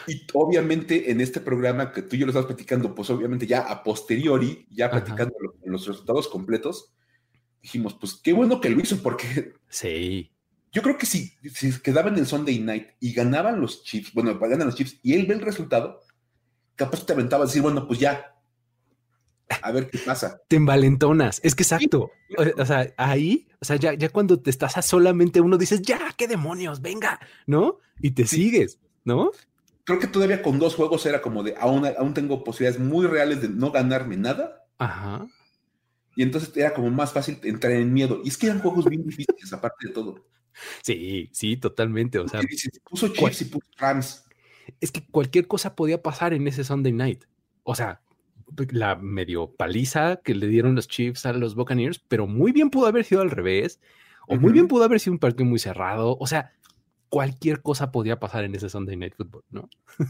Y obviamente en este programa que tú y yo lo estás platicando, pues obviamente ya a posteriori, ya platicando los resultados completos, dijimos, pues qué bueno que lo hizo, porque. Sí. Yo creo que si, si quedaban en el Sunday night y ganaban los Chiefs, bueno, ganan los Chiefs y él ve el resultado, capaz te aventaba a decir, bueno, pues ya. A ver qué pasa. Te envalentonas. Es que exacto. O, sea, ahí, o sea, ya, ya cuando te estás a solamente uno dices, ya, qué demonios, venga, ¿no? Y te sigues, ¿no? Creo que todavía con dos juegos era como de, aún, aún tengo posibilidades muy reales de no ganarme nada. Ajá. Y entonces era como más fácil entrar en miedo. Y es que eran juegos bien difíciles, aparte de todo. Sí, sí, totalmente. O sea, puso Chiefs y puso Rams. Es que cualquier cosa podía pasar en ese Sunday night. O sea, la medio paliza que le dieron los Chiefs a los Buccaneers, pero muy bien pudo haber sido al revés, o muy bien pudo haber sido un partido muy cerrado. O sea, cualquier cosa podía pasar en ese Sunday Night Football, ¿no?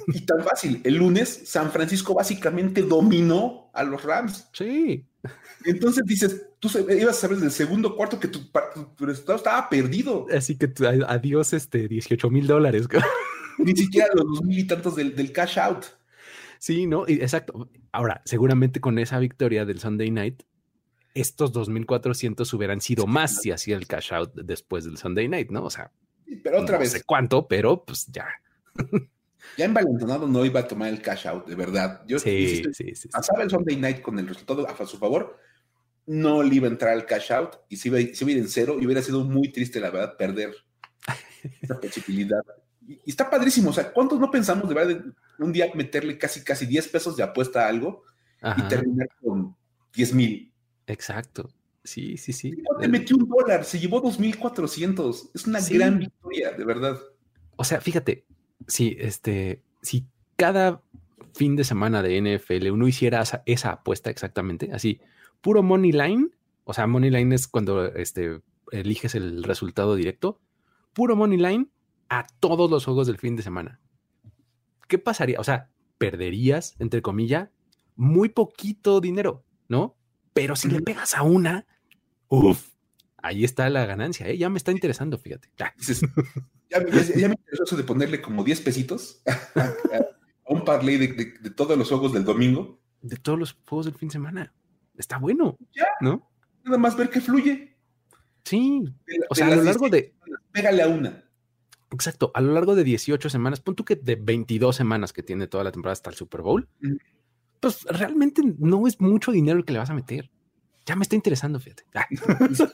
Y tan fácil. El lunes, San Francisco básicamente dominó a los Rams. Sí. Entonces dices, tú ibas a saber del segundo cuarto que tu, resultado estaba perdido. Así que adiós, este, 18 mil dólares. [laughs] Ni siquiera los dos mil y tantos del, cash out. Sí, ¿no? exacto. Ahora, seguramente con esa victoria del Sunday Night, estos 2.400 hubieran sido más si hacía el cash out después del Sunday Night, ¿no? O sea, pero otra vez. No sé cuánto, pero pues ya. ya envalentonado no iba a tomar el cash out, de verdad. Yo sí, sí, sí, pasaba el Sunday night con el resultado a su favor, no le iba a entrar al cash out y si iba, si iba en cero y hubiera sido muy triste, la verdad, perder [laughs] esa posibilidad. Y, está padrísimo. O sea, ¿cuántos no pensamos de verdad un día meterle casi, casi 10 pesos de apuesta a algo y terminar con 10 mil? Exacto. Sí, sí, sí. Te metió un dólar, se llevó 2.400. Es una gran victoria, de verdad. O sea, fíjate, si, este, si cada fin de semana de NFL uno hiciera esa, apuesta exactamente, así, puro money line, o sea, money line es cuando este, eliges el resultado directo, puro money line a todos los juegos del fin de semana. ¿Qué pasaría? O sea, perderías, entre comillas, muy poquito dinero, ¿no? Pero si le pegas a una, Uf, ahí está la ganancia, ¿eh? Ya me está interesando, fíjate. Ya, [laughs] ya, me interesó eso de ponerle como 10 pesitos [laughs] a, un parlay de, todos los juegos del domingo. De todos los juegos del fin de semana. Está bueno. Ya. ¿No? Nada más ver que fluye. Sí. o sea, a lo largo de. Pégale a una. Exacto. A lo largo de 18 semanas, pon tú que de 22 semanas que tiene toda la temporada hasta el Super Bowl, pues realmente no es mucho dinero el que le vas a meter. Ya me está interesando, fíjate. [laughs] estoy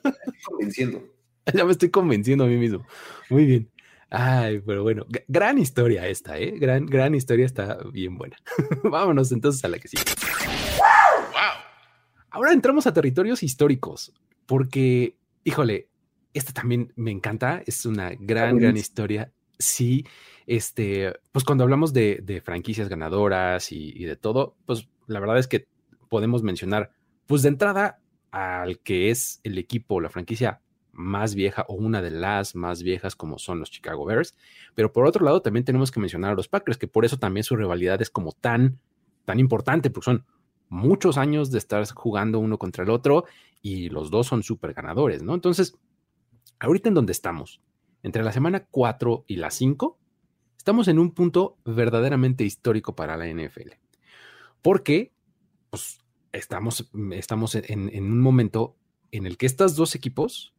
convenciendo. [laughs] Ya me estoy convenciendo a mí mismo. Muy bien. Ay, pero bueno, gran historia esta, ¿eh? Gran, gran historia, está bien buena. [laughs] Vámonos entonces a la que sigue. Wow. Ahora entramos a territorios históricos, porque, híjole, esta también me encanta, es una gran, gran historia. Sí, este, pues cuando hablamos de, franquicias ganadoras y, y de todo, pues la verdad es que podemos mencionar, pues de entrada, al que es el equipo, la franquicia más vieja o una de las más viejas como son los Chicago Bears. Pero por otro lado también tenemos que mencionar a los Packers, que por eso también su rivalidad es como tan, tan importante, porque son muchos años de estar jugando uno contra el otro y los dos son súper ganadores, ¿no? Entonces, ahorita en donde estamos, entre la semana 4 y la 5, estamos en un punto verdaderamente histórico para la NFL. Porque, pues, estamos, estamos en, un momento en el que estos dos equipos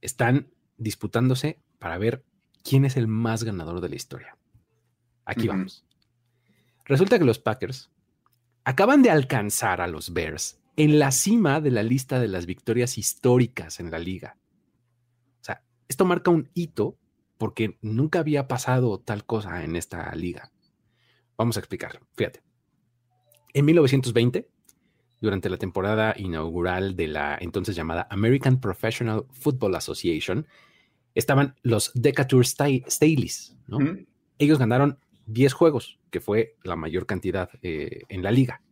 están disputándose para ver quién es el más ganador de la historia. Aquí vamos. Resulta que los Packers acaban de alcanzar a los Bears en la cima de la lista de las victorias históricas en la liga. O sea, esto marca un hito porque nunca había pasado tal cosa en esta liga. Vamos a explicar. Fíjate. En 1920, durante la temporada inaugural de la entonces llamada American Professional Football Association, estaban los Decatur Staleys. ¿no? Ellos ganaron 10 juegos, que fue la mayor cantidad eh, en la liga.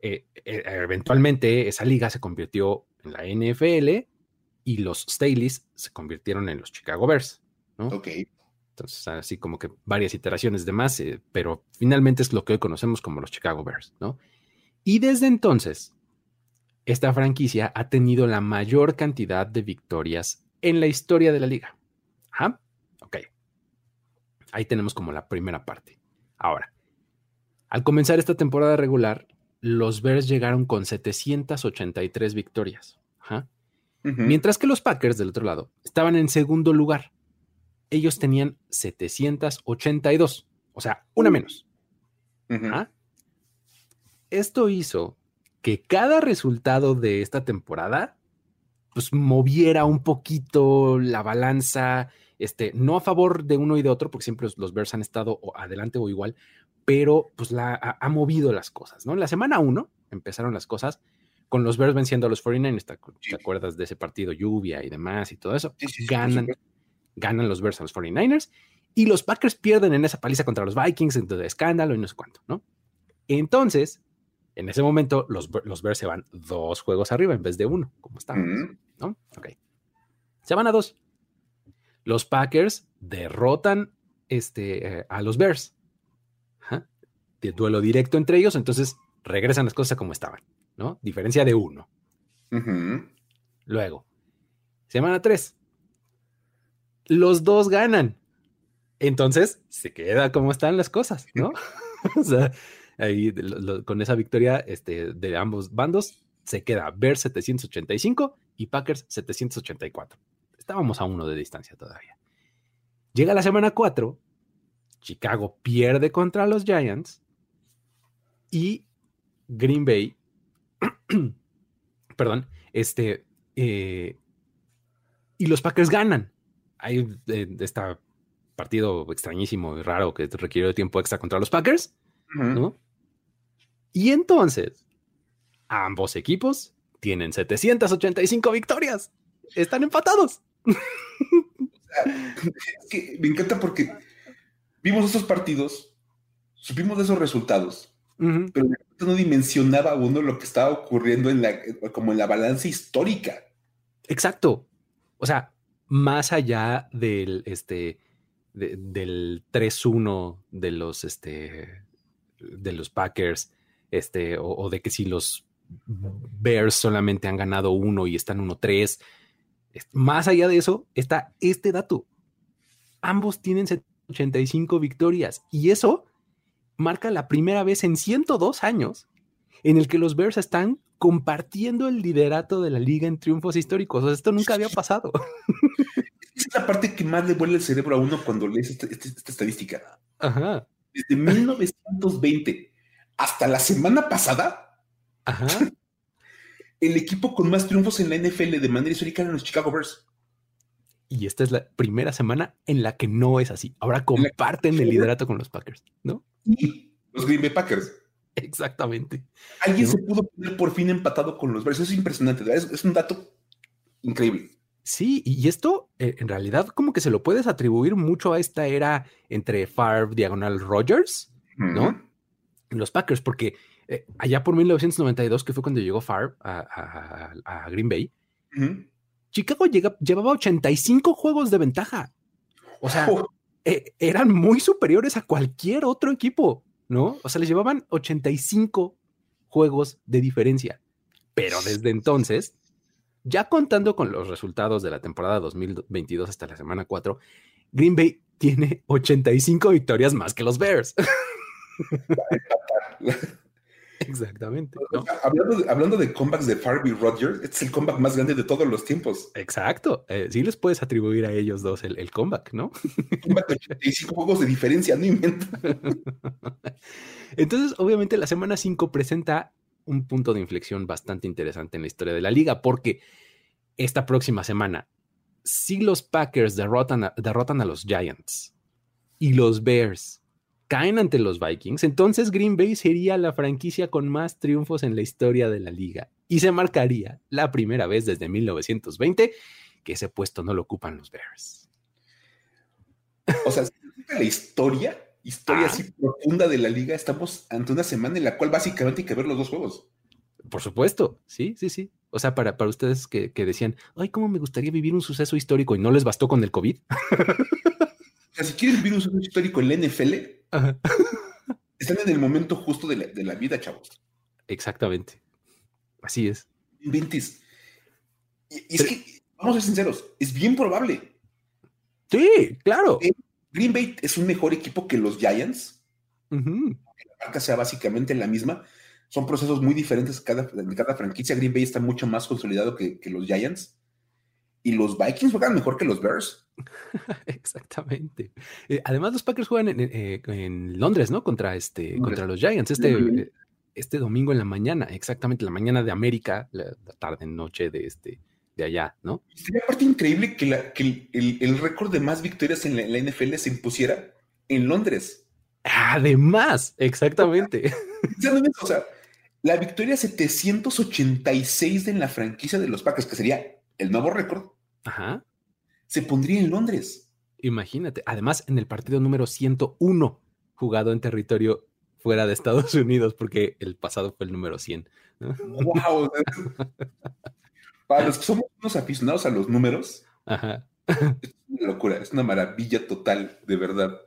Eh, eh, eventualmente esa liga se convirtió en la NFL y los Staleys se convirtieron en los Chicago Bears. ¿no? Ok. Entonces, así como que varias iteraciones de más, pero finalmente es lo que hoy conocemos como los Chicago Bears, ¿no? Y desde entonces, esta franquicia ha tenido la mayor cantidad de victorias en la historia de la liga. Ajá. Ok. Ahí tenemos como la primera parte. Ahora, al comenzar esta temporada regular, los Bears llegaron con 783 victorias. Ajá. Mientras que los Packers, del otro lado, estaban en segundo lugar. Ellos tenían 782, o sea, una menos. Esto hizo que cada resultado de esta temporada pues moviera un poquito la balanza, este, no a favor de uno y de otro, porque siempre los, Bears han estado adelante o igual, pero pues la, ha, movido las cosas, ¿no? En la semana uno empezaron las cosas con los Bears venciendo a los 49ers, ¿te, acuerdas de ese partido, lluvia y demás y todo eso? ganan, ganan los Bears a los 49ers y los Packers pierden en esa paliza contra los Vikings, entonces escándalo y no sé cuánto, ¿no? Entonces, en ese momento, los, los Bears se van dos juegos arriba en vez de uno, como estaban, ¿no? Ok. Se van a dos. Los Packers derrotan este, eh, a los Bears. De duelo directo entre ellos, entonces regresan las cosas como estaban, ¿no? Diferencia de uno. Luego, semana tres. Los dos ganan. Entonces, se queda como están las cosas, ¿no? [laughs] o sea, ahí con esa victoria este, de ambos bandos, se queda Bears 785 y Packers 784. Estábamos a uno de distancia todavía. Llega la semana 4, Chicago pierde contra los Giants y Green Bay, [clears throat] perdón, este, eh, y los Packers ganan. Hay eh, este partido extrañísimo y raro que requiere tiempo extra contra los Packers, ¿no? Y entonces, ambos equipos tienen 785 victorias. Están empatados. Es que me encanta porque vimos esos partidos, supimos de esos resultados, pero no dimensionaba uno lo que estaba ocurriendo en la, como en la balanza histórica. Exacto. O sea, más allá del, este, del 3-1 de los, este, de los Packers, este, o, de que si los Bears solamente han ganado uno y están 1-3. Más allá de eso, está este dato. Ambos tienen 85 victorias y eso marca la primera vez en 102 años en el que los Bears están compartiendo el liderato de la liga en triunfos históricos. esto nunca había pasado. [laughs] es la parte que más le vuelve el cerebro a uno cuando lees esta, esta estadística. Ajá. Desde 1920 hasta la semana pasada, [laughs] el equipo con más triunfos en la NFL de manera histórica eran los Chicago Bears. Y esta es la primera semana en la que no es así. Ahora comparten el liderato con los Packers, ¿no? Y los Green Bay Packers. Exactamente. Alguien se pudo poner por fin empatado con los Bears. Eso es impresionante. Es, un dato increíble. Sí, y esto eh, en realidad como que se lo puedes atribuir mucho a esta era entre Favre, Diagonal, Rogers, ¿no? Los Packers, porque eh, allá por 1992, que fue cuando llegó Favre a, Green Bay, Chicago llevaba 85 juegos de ventaja. O sea, oh. e, eran muy superiores a cualquier otro equipo, ¿no? O sea, les llevaban 85 juegos de diferencia. Pero desde entonces, ya contando con los resultados de la temporada 2022 hasta la semana 4, Green Bay tiene 85 victorias más que los Bears. [laughs] [laughs] Exactamente. Hablando, de, comebacks de Farby Rogers, este es el comeback más grande de todos los tiempos. Exacto. Eh, sí les puedes atribuir a ellos dos el, comeback, ¿no? Comeback de 85 juegos de diferencia, no invento. [laughs] Entonces, obviamente, la semana 5 presenta un punto de inflexión bastante interesante en la historia de la liga, porque esta próxima semana, si los Packers derrotan derrotan a los Giants y los Bears caen ante los Vikings, entonces Green Bay sería la franquicia con más triunfos en la historia de la liga y se marcaría la primera vez desde 1920 que ese puesto no lo ocupan los Bears. O sea, la historia, historia así profunda de la liga, estamos ante una semana en la cual básicamente hay que ver los dos juegos. Por supuesto, sí, sí, sí. O sea, para, para ustedes que, decían, ay, cómo me gustaría vivir un suceso histórico y no les bastó con el COVID. si quieren vivir un sueño histórico en la NFL, están en el momento justo de la, vida, chavos. Exactamente. Así es. Inventes. Y, es que, vamos a ser sinceros, es bien probable. Sí, claro. Eh, Green Bay es un mejor equipo que los Giants. La marca sea básicamente la misma. Son procesos muy diferentes cada, de cada franquicia. Green Bay está mucho más consolidado que, los Giants. Y los Vikings juegan mejor que los Bears. [laughs] Exactamente. Eh, además, los Packers juegan eh, en, Londres, ¿no? Contra, este, contra los Giants este, este domingo en la mañana. Exactamente, la mañana de América, la, tarde, noche de, este, de allá, ¿no? Sería parte increíble que, el, récord de más victorias en la, NFL se impusiera en Londres. Además, exactamente. o sea, la victoria 786 en la franquicia de los Packers, que sería el nuevo récord, Ajá. se pondría en Londres. Imagínate. Además, en el partido número 101 jugado en territorio fuera de Estados [laughs] Unidos, porque el pasado fue el número 100. ¡Wow! [laughs] [laughs] Para los que somos unos aficionados a los números, es una locura, es una maravilla total, de verdad.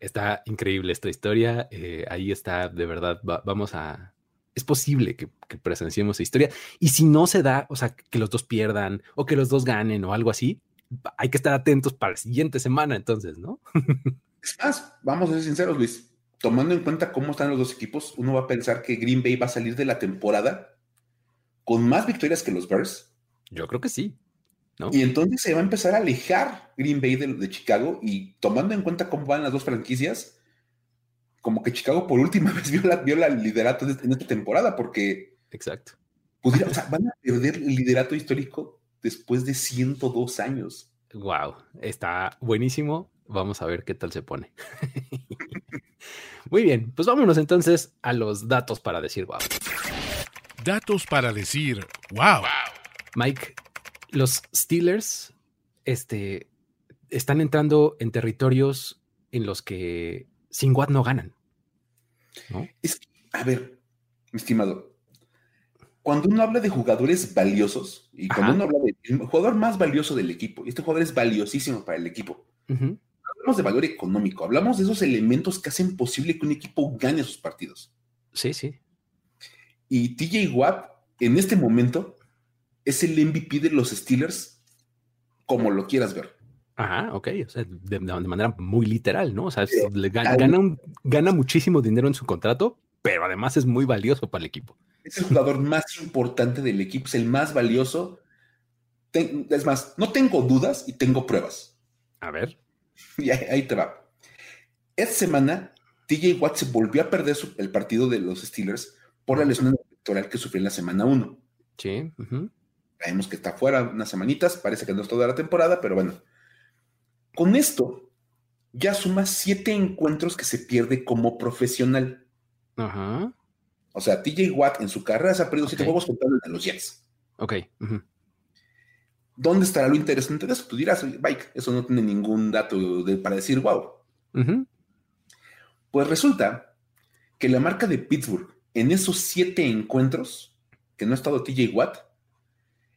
Está increíble esta historia. Eh, ahí está, de verdad, vamos a... Es posible que, presenciemos esa historia. Y si no se da, o sea, que los dos pierdan o que los dos ganen o algo así, hay que estar atentos para la siguiente semana, entonces, ¿no? [laughs] es más, vamos a ser sinceros, Luis. Tomando en cuenta cómo están los dos equipos, uno va a pensar que Green Bay va a salir de la temporada con más victorias que los Bears. Yo creo que sí. ¿no? Y entonces se va a empezar a alejar Green Bay de, Chicago y tomando en cuenta cómo van las dos franquicias, como que Chicago por última [laughs] vez vio la, vio la liderato en esta temporada porque... Exacto. Pudiera, o sea, van a perder el liderato histórico después de 102 años. Wow, está buenísimo. Vamos a ver qué tal se pone. [laughs] Muy bien, pues vámonos entonces a los datos para decir wow. Datos para decir, wow. Mike, los Steelers este, están entrando en territorios en los que sin Watt no ganan. Es, a ver, mi estimado, cuando uno habla de jugadores valiosos y cuando uno habla del jugador más valioso del equipo, y este jugador es valiosísimo para el equipo, hablamos de valor económico, hablamos de esos elementos que hacen posible que un equipo gane sus partidos. Sí, sí. Y TJ Watt, en este momento, es el MVP de los Steelers, como lo quieras ver. Ajá, ok, o sea, de, manera muy literal, ¿no? O sea, gana, gana, muchísimo dinero en su contrato, pero además es muy valioso para el equipo. Es el jugador más importante del equipo, es el más valioso. es más, no tengo dudas y tengo pruebas. A ver. Y ahí, te va. Esta semana, TJ Watt se volvió a perder el partido de los Steelers por la lesión electoral que sufrió en la semana 1. Sí. Sabemos que está fuera unas semanitas, parece que no es toda la temporada, pero bueno. Con esto, ya suma siete encuentros que se pierde como profesional. Ajá. O sea, TJ Watt en su carrera se ha perdido siete juegos contando a los Jets. Ok. ¿Dónde estará lo interesante de eso? Tú dirás, Mike, eso no tiene ningún dato para decir wow. Pues resulta que la marca de Pittsburgh en esos siete encuentros que no ha estado TJ Watt,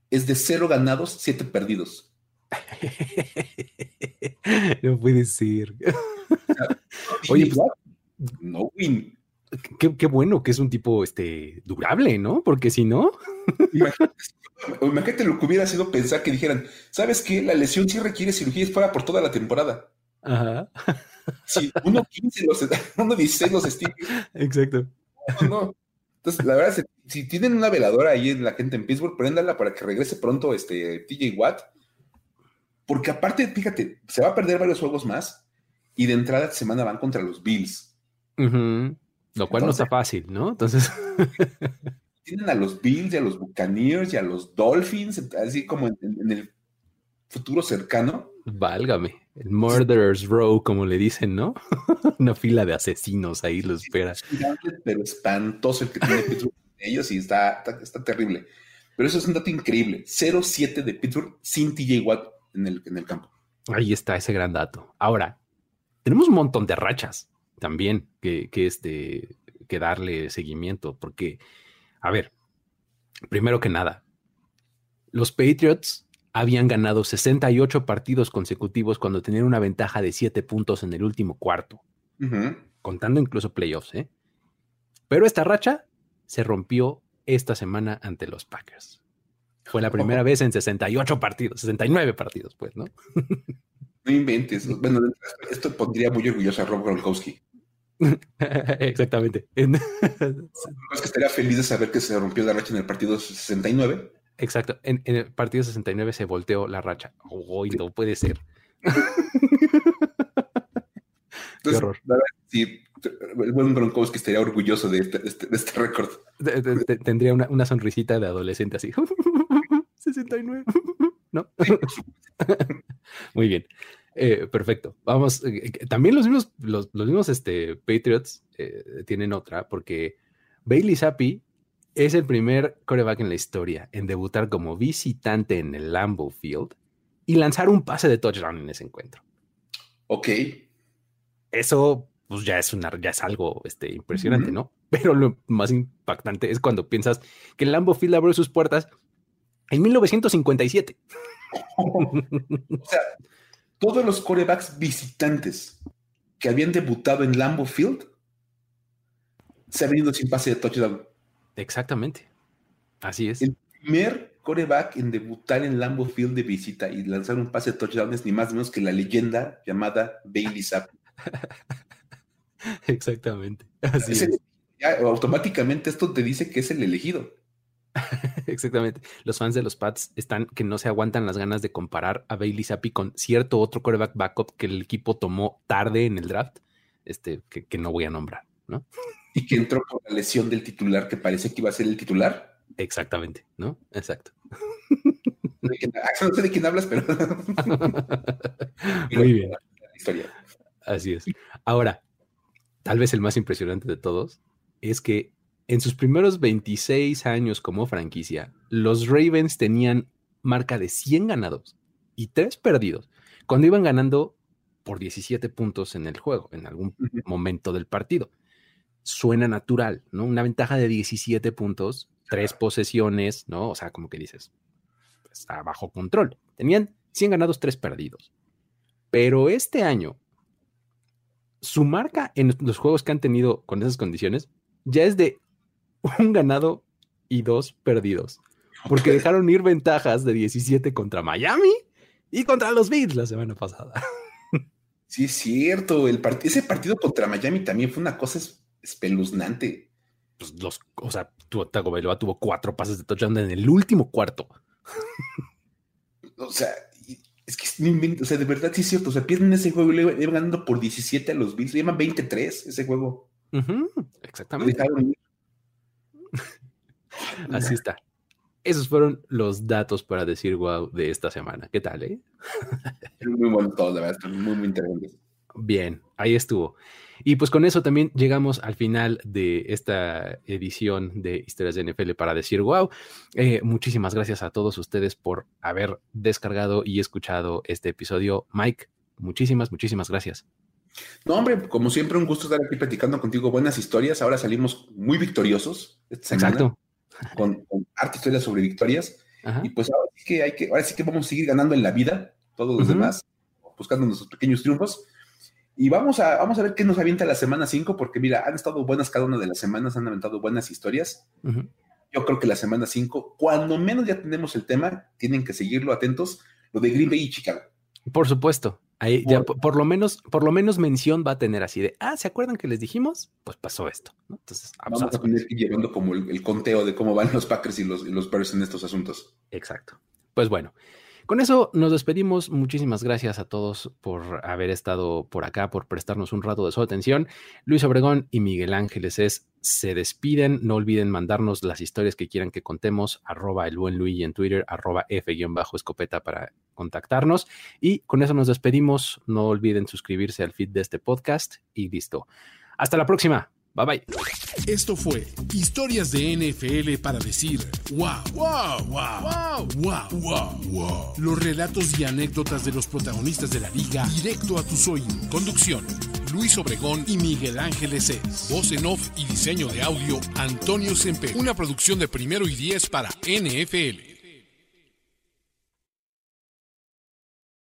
es de cero ganados, siete perdidos. [laughs] no puede ser. [laughs] Oye, pues, no win. Qué, bueno que es un tipo este, durable, ¿no? Porque si no. imagínate, lo que hubiera sido pensar que dijeran, ¿sabes qué? La lesión sí requiere cirugía y fuera por toda la temporada. Ajá. Sí, uno 15 los, [laughs] uno 16 los Exacto. No, Entonces, la verdad, si, tienen una veladora ahí en la gente en Pittsburgh, préndala para que regrese pronto este TJ Watt. Porque aparte, fíjate, se va a perder varios juegos más y de entrada esta semana van contra los Bills. Lo cual no está fácil, ¿no? Entonces. [laughs] tienen a los Bills y a los Buccaneers y a los Dolphins, así como en el futuro cercano. Válgame. El Murderer's Row, como le dicen, ¿no? [laughs] Una fila de asesinos ahí lo espera. pero espantoso el que tiene Pittsburgh [laughs] ellos y está, está, terrible. Pero eso es un dato increíble. 0-7 de Pittsburgh sin TJ Watt en el, en el campo. Ahí está ese gran dato. Ahora, tenemos un montón de rachas también que, que, este, que darle seguimiento, porque, a ver, primero que nada, los Patriots habían ganado 68 partidos consecutivos cuando tenían una ventaja de 7 puntos en el último cuarto, contando incluso playoffs. ¿eh? Pero esta racha se rompió esta semana ante los Packers. Fue la primera vez en 68 partidos, 69 partidos, pues, ¿no? [laughs] No inventes. Bueno, esto pondría muy orgulloso a Rob Gronkowski. [laughs] Exactamente. [laughs] es que estaría feliz de saber que se rompió la racha en el partido 69. Exacto. En, el partido 69 se volteó la racha. Hoy no puede ser. Qué horror. sí, el buen Gronkowski estaría orgulloso de este, este, este récord. Tendría una, una, sonrisita de adolescente así. [laughs] 69. [laughs] ¿No? [laughs] Muy bien. Eh, perfecto. Vamos. Eh, eh, también los mismos, los, mismos este, Patriots tienen otra, porque Bailey Zappi es el primer coreback en la historia en debutar como visitante en el Lambeau Field y lanzar un pase de touchdown en ese encuentro. Ok. Eso pues ya es una, ya es algo este, impresionante, ¿no? [laughs] Pero lo más impactante es cuando piensas que el Lambeau Field abrió sus puertas en 1957. [laughs] o sea, todos los corebacks visitantes que habían debutado en Lambeau Field se han venido sin pase de touchdown. Exactamente. Así es. El primer coreback en debutar en Lambeau Field de visita y lanzar un pase de touchdown es ni más ni menos que la leyenda llamada Bailey Zapp. [laughs] [laughs] Exactamente. Así es. automáticamente esto te dice que es el elegido. [laughs] Exactamente. Los fans de los Pats están que no se aguantan las ganas de comparar a Bailey Zappi con cierto otro quarterback backup que el equipo tomó tarde en el draft, este, que, no voy a nombrar, ¿no? Y que entró con la lesión del titular que parece que iba a ser el titular. Exactamente, ¿no? Exacto. No sé de quién hablas, pero. [laughs] Muy bien. Así es. Ahora, tal vez el más impresionante de todos es que en sus primeros 26 años como franquicia, los Ravens tenían marca de 100 ganados y 3 perdidos cuando iban ganando por 17 puntos en el juego, en algún momento del partido. Suena natural, ¿no? Una ventaja de 17 puntos, 3 posesiones, ¿no? O sea, como que dices, está bajo control. Tenían 100 ganados, 3 perdidos. Pero este año, su marca en los juegos que han tenido con esas condiciones ya es de un ganado y dos perdidos. Porque dejaron ir ventajas de 17 contra Miami y contra los Bills la semana pasada. Sí, es cierto. El ese partido contra Miami también fue una cosa espeluznante. Pues los, o sea, Tago Bailoa tuvo cuatro pases de touchdown en el último cuarto. o sea, es que o sea, de verdad sí es cierto. O sea, pierden ese juego y le iban ganando por 17 a los Bills. Se llaman 23 ese juego. exactamente. [laughs] Así está. Esos fueron los datos para decir wow de esta semana. ¿Qué tal, eh? muy bueno todo, la verdad, muy, muy interesante. Bien, ahí estuvo. Y pues con eso también llegamos al final de esta edición de Historias de NFL para decir wow. Eh, muchísimas gracias a todos ustedes por haber descargado y escuchado este episodio. Mike, muchísimas, muchísimas gracias. No, hombre, como siempre, un gusto estar aquí platicando contigo. Buenas historias. Ahora salimos muy victoriosos esta semana. Exacto. Con, con arte historias sobre victorias. Y pues ahora sí que hay que, ahora sí que vamos a seguir ganando en la vida, todos los demás, buscando nuestros pequeños triunfos. Y vamos a, vamos a ver qué nos avienta la semana 5, porque mira, han estado buenas cada una de las semanas, han aventado buenas historias. Yo creo que la semana 5, cuando menos ya tenemos el tema, tienen que seguirlo atentos, lo de Green Bay y Chicago. Por supuesto. Ahí ya por, lo menos, por lo menos mención va a tener así de, ah, ¿se acuerdan que les dijimos? Pues pasó esto, Entonces, vamos a tener que ir llevando como el, conteo de cómo van los Packers y los, los Bears en estos asuntos. Exacto. Pues bueno, con eso nos despedimos. Muchísimas gracias a todos por haber estado por acá, por prestarnos un rato de su atención. Luis Obregón y Miguel Ángeles es, se despiden. No olviden mandarnos las historias que quieran que contemos. Arroba el buen Luis en Twitter, arroba F-escopeta para contactarnos. Y con eso nos despedimos. No olviden suscribirse al feed de este podcast y listo. Hasta la próxima. Bye bye. Esto fue Historias de NFL para decir wow, wow, wow, wow, wow, wow, Los relatos y anécdotas de los protagonistas de la liga directo a tus oídos. Conducción: Luis Obregón y Miguel Ángeles Es. Voz en off y diseño de audio: Antonio Sempe. Una producción de primero y diez para NFL.